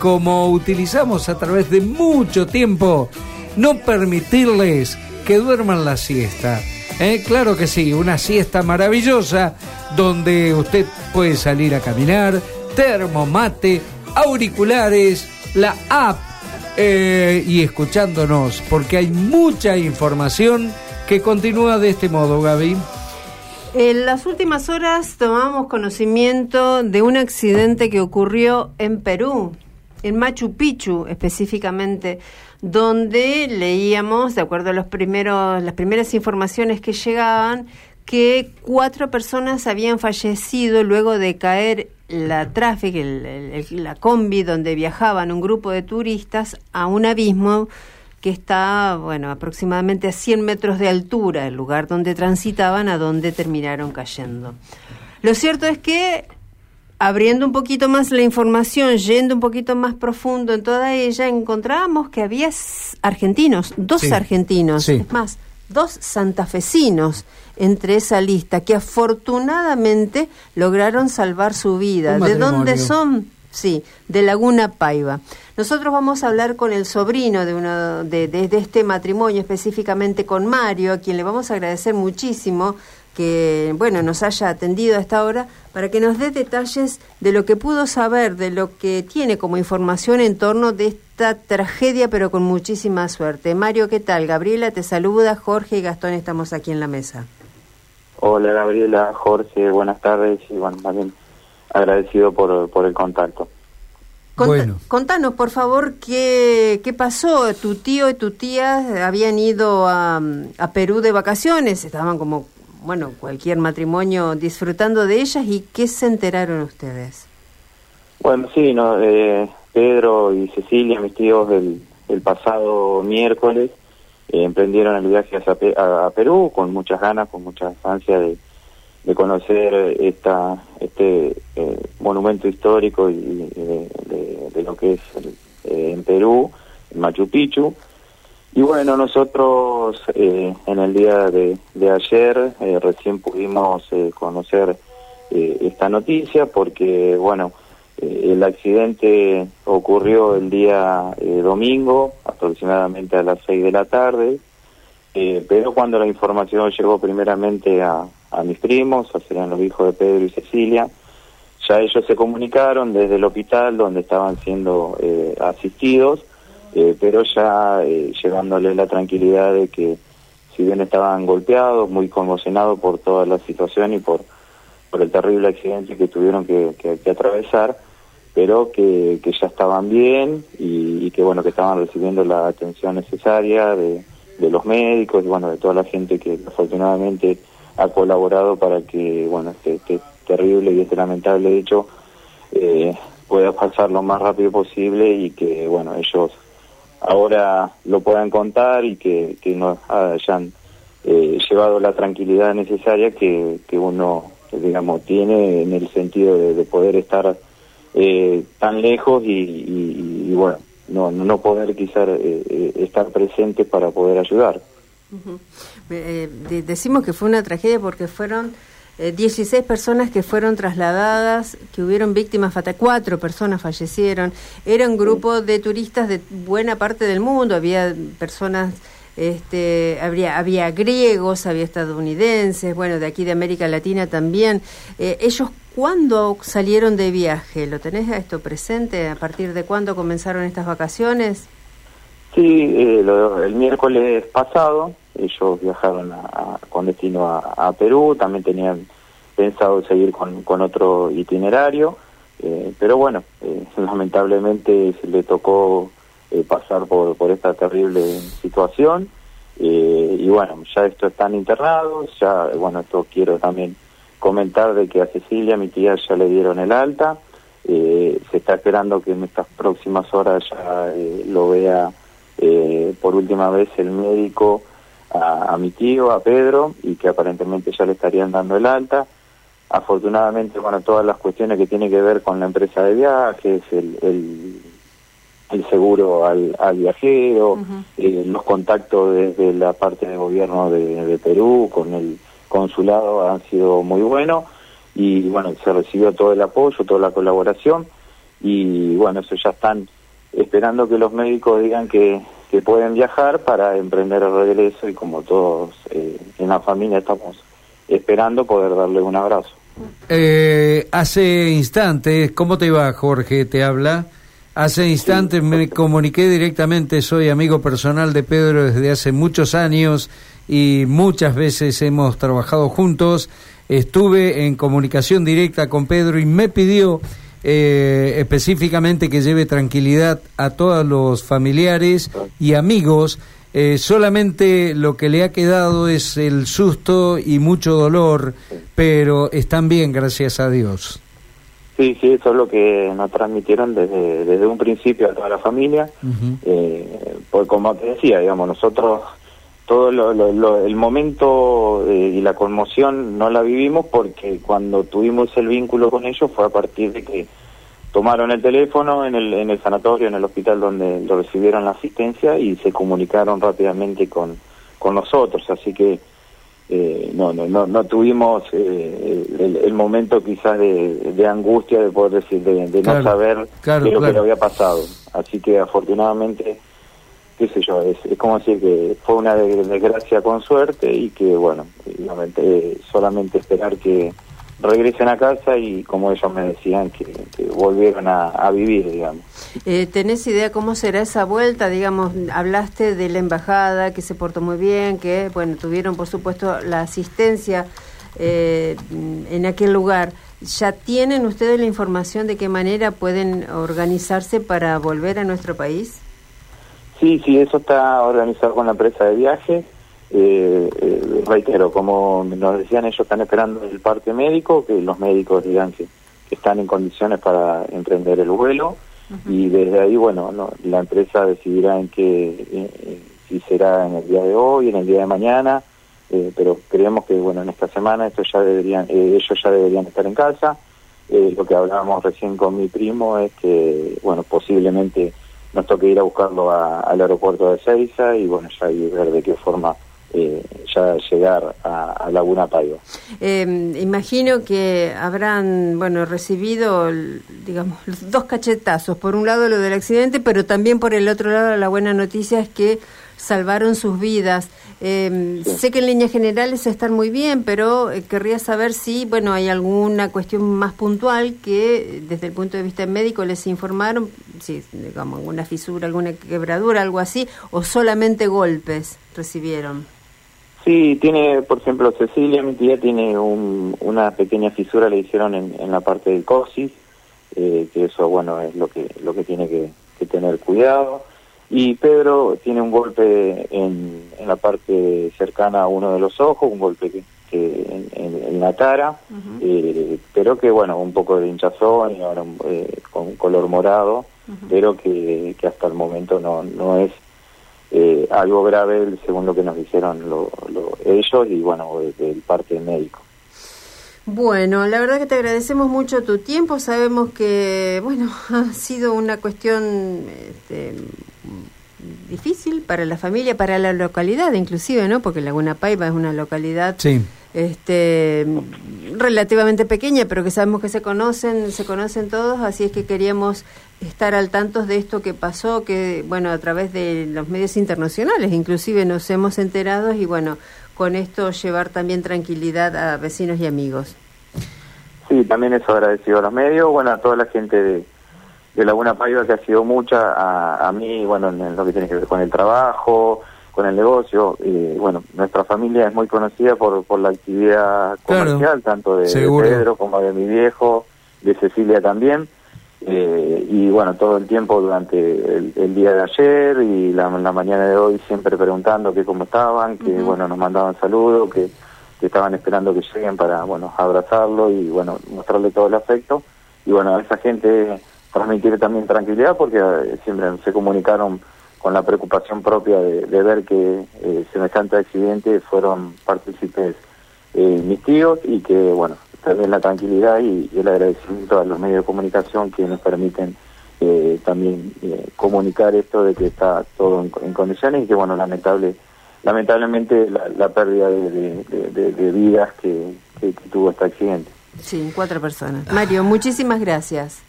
como utilizamos a través de mucho tiempo, no permitirles que duerman la siesta. ¿Eh? Claro que sí, una siesta maravillosa donde usted puede salir a caminar, termomate, auriculares, la app eh, y escuchándonos, porque hay mucha información que continúa de este modo, Gaby. En las últimas horas tomamos conocimiento de un accidente que ocurrió en Perú, en Machu Picchu específicamente, donde leíamos, de acuerdo a los primeros, las primeras informaciones que llegaban, que cuatro personas habían fallecido luego de caer la tráfico, la combi donde viajaban un grupo de turistas a un abismo que está, bueno, aproximadamente a 100 metros de altura, el lugar donde transitaban, a donde terminaron cayendo. Lo cierto es que, abriendo un poquito más la información, yendo un poquito más profundo en toda ella, encontrábamos que había argentinos, dos argentinos, es más, dos santafesinos entre esa lista que afortunadamente lograron salvar su vida. ¿De dónde son? Sí, de Laguna Paiva. Nosotros vamos a hablar con el sobrino de uno de, de, este matrimonio, específicamente con Mario, a quien le vamos a agradecer muchísimo que bueno nos haya atendido a esta hora para que nos dé detalles de lo que pudo saber, de lo que tiene como información en torno de esta tragedia, pero con muchísima suerte. Mario, ¿qué tal? Gabriela te saluda, Jorge y Gastón estamos aquí en la mesa. Hola Gabriela, Jorge, buenas tardes y bueno, también agradecido por, por el contacto bueno. Contanos, por favor, qué, qué pasó. Tu tío y tu tía habían ido a, a Perú de vacaciones, estaban como, bueno, cualquier matrimonio disfrutando de ellas y ¿qué se enteraron ustedes? Bueno, sí, no, eh, Pedro y Cecilia, mis tíos, el, el pasado miércoles eh, emprendieron el viaje a, a, Perú con muchas ganas, con mucha ansia de, de conocer esta este eh, monumento histórico y, de, lo que es eh, en Perú, en Machu Picchu. Y bueno, nosotros eh, en el día de, ayer recién pudimos conocer esta noticia porque, bueno, el accidente ocurrió el día domingo, aproximadamente a las seis de la tarde, pero cuando la información llegó primeramente a, a mis primos, serían los hijos de Pedro y Cecilia. Ya ellos se comunicaron desde el hospital donde estaban siendo eh, asistidos, eh, pero ya eh, llevándoles la tranquilidad de que si bien estaban golpeados, muy conmocionados por toda la situación y por, por el terrible accidente que tuvieron que, que, atravesar, pero que, que, ya estaban bien y, que bueno que estaban recibiendo la atención necesaria de, de los médicos y bueno de toda la gente que afortunadamente ha colaborado para que bueno este, este terrible y este lamentable hecho eh, pueda pasar lo más rápido posible y que bueno ellos ahora lo puedan contar y que, que nos hayan eh, llevado la tranquilidad necesaria que, que uno digamos tiene en el sentido de, poder estar eh, tan lejos y, bueno no no poder quizás estar presente para poder ayudar. Eh, decimos que fue una tragedia porque fueron 16 eh, personas que fueron trasladadas, que hubieron víctimas fatales, cuatro personas fallecieron. Era un grupo de turistas de buena parte del mundo, había personas, este, había, había griegos, había estadounidenses, bueno, de aquí de América Latina también. Eh, ¿Ellos cuándo salieron de viaje? ¿Lo tenés a esto presente? ¿A partir de cuándo comenzaron estas vacaciones? Sí, el miércoles pasado ellos viajaron con destino a, Perú, también tenían pensado seguir con, con otro itinerario, eh, pero bueno, eh, lamentablemente le tocó eh, pasar por, por esta terrible situación y bueno, ya esto están internados, ya, bueno, esto quiero también comentar de que a Cecilia, mi tía, ya le dieron el alta, se está esperando que en estas próximas horas ya lo vea por última vez el médico a, mi tío, a Pedro, y que aparentemente ya le estarían dando el alta. Afortunadamente, bueno, todas las cuestiones que tienen que ver con la empresa de viajes, el, el, el seguro al, al viajero, eh, los contactos desde la parte de gobierno de, de Perú con el consulado han sido muy buenos y bueno, se recibió todo el apoyo, toda la colaboración y bueno, eso ya están esperando que los médicos digan que, que pueden viajar para emprender el regreso y como todos eh, en la familia estamos esperando poder darle un abrazo. Eh, hace instantes, ¿cómo te va Jorge? Te habla. Hace instantes me comuniqué directamente, soy amigo personal de Pedro desde hace muchos años y muchas veces hemos trabajado juntos. Estuve en comunicación directa con Pedro y me pidió eh, específicamente que lleve tranquilidad a todos los familiares y amigos. Eh, solamente lo que le ha quedado es el susto y mucho dolor, pero están bien, gracias a Dios. Sí, sí, eso es lo que nos transmitieron desde, desde un principio a toda la familia. eh, pues como te decía, digamos, nosotros todo lo, lo, el momento eh, y la conmoción no la vivimos porque cuando tuvimos el vínculo con ellos fue a partir de que tomaron el teléfono en el, en el sanatorio, en el hospital donde lo recibieron la asistencia y se comunicaron rápidamente con, con nosotros. Así que eh, no, no, no, no tuvimos eh, el, el, momento quizás de, de, angustia de poder decir, de, de claro, no saber claro, de lo claro. que le había pasado. Así que afortunadamente qué sé yo, es, es como decir que fue una desgracia con suerte y que, bueno, eh, solamente esperar que regresen a casa y como ellos me decían, que, volvieron a, a, vivir, digamos. Eh, ¿Tenés idea cómo será esa vuelta? Digamos, hablaste de la embajada, que se portó muy bien, que, bueno, tuvieron, por supuesto, la asistencia eh, en aquel lugar. ¿Ya tienen ustedes la información de qué manera pueden organizarse para volver a nuestro país? Sí, sí, eso está organizado con la empresa de viaje. Eh, eh, reitero, como nos decían, ellos están esperando el parte médico, que los médicos digan que, que están en condiciones para emprender el vuelo. Uh -huh. Y desde ahí, bueno, no, la empresa decidirá en qué, eh, si será en el día de hoy, en el día de mañana, pero creemos que, bueno, en esta semana estos ya deberían, ellos ya deberían estar en casa. lo que hablábamos recién con mi primo es que, bueno, posiblemente nos toque ir a buscarlo a, al aeropuerto de Seiza y bueno, ya y ver de qué forma eh, ya llegar a, a Laguna Paiva. Eh, imagino que habrán, bueno, recibido, digamos, dos cachetazos. Por un lado lo del accidente, pero también por el otro lado la buena noticia es que salvaron sus vidas. Eh, sí. Sé que en líneas generales están muy bien, pero eh, querría saber si, bueno, hay alguna cuestión más puntual que desde el punto de vista médico les informaron, si, digamos, alguna fisura, alguna quebradura, algo así, o solamente golpes recibieron. Sí, tiene, por ejemplo, Cecilia, mi tía, tiene un, una pequeña fisura, le hicieron en, en la parte del coxis, eh, que eso, bueno, es lo que, lo que tiene que, que tener cuidado. Y Pedro tiene un golpe en, en, la parte cercana a uno de los ojos, un golpe que, que en, en, en, la cara, uh -huh. eh, pero que bueno, un poco de hinchazón y ahora eh, con color morado, uh -huh. pero que, que, hasta el momento no, no es eh, algo grave según lo que nos dijeron lo, lo, ellos y bueno, del parte médico. Bueno, la verdad que te agradecemos mucho tu tiempo. Sabemos que, bueno, ha sido una cuestión este, difícil para la familia, para la localidad inclusive, ¿no? Porque Laguna Paiva es una localidad sí. Este, relativamente pequeña, pero que sabemos que se conocen, se conocen todos, así es que queríamos estar al tanto de esto que pasó, que, bueno, a través de los medios internacionales inclusive nos hemos enterado y, bueno, con esto llevar también tranquilidad a vecinos y amigos. Sí, también eso agradecido a los medios, bueno, a toda la gente de, Laguna Paiva que ha sido mucha, a, a mí, bueno, en lo que tiene que ver con el trabajo, con el negocio, y bueno, nuestra familia es muy conocida por, por la actividad comercial, claro, tanto de, de, Pedro como de mi viejo, de Cecilia también, eh, y bueno, todo el tiempo durante el, el día de ayer y la, la, mañana de hoy siempre preguntando que cómo estaban, que uh -huh. bueno, nos mandaban saludos, que, que, estaban esperando que lleguen para, bueno, abrazarlo y bueno, mostrarle todo el afecto, y bueno, a esa gente transmitir también tranquilidad porque eh, siempre se comunicaron con la preocupación propia de, de ver que eh, semejante accidente fueron partícipes eh, mis tíos y que, bueno, también la tranquilidad y, el agradecimiento a los medios de comunicación que nos permiten eh, también eh, comunicar esto de que está todo en, condiciones y que, bueno, lamentable lamentablemente la, la pérdida de vidas que, que, que tuvo este accidente. Sí, cuatro personas. Mario, muchísimas gracias.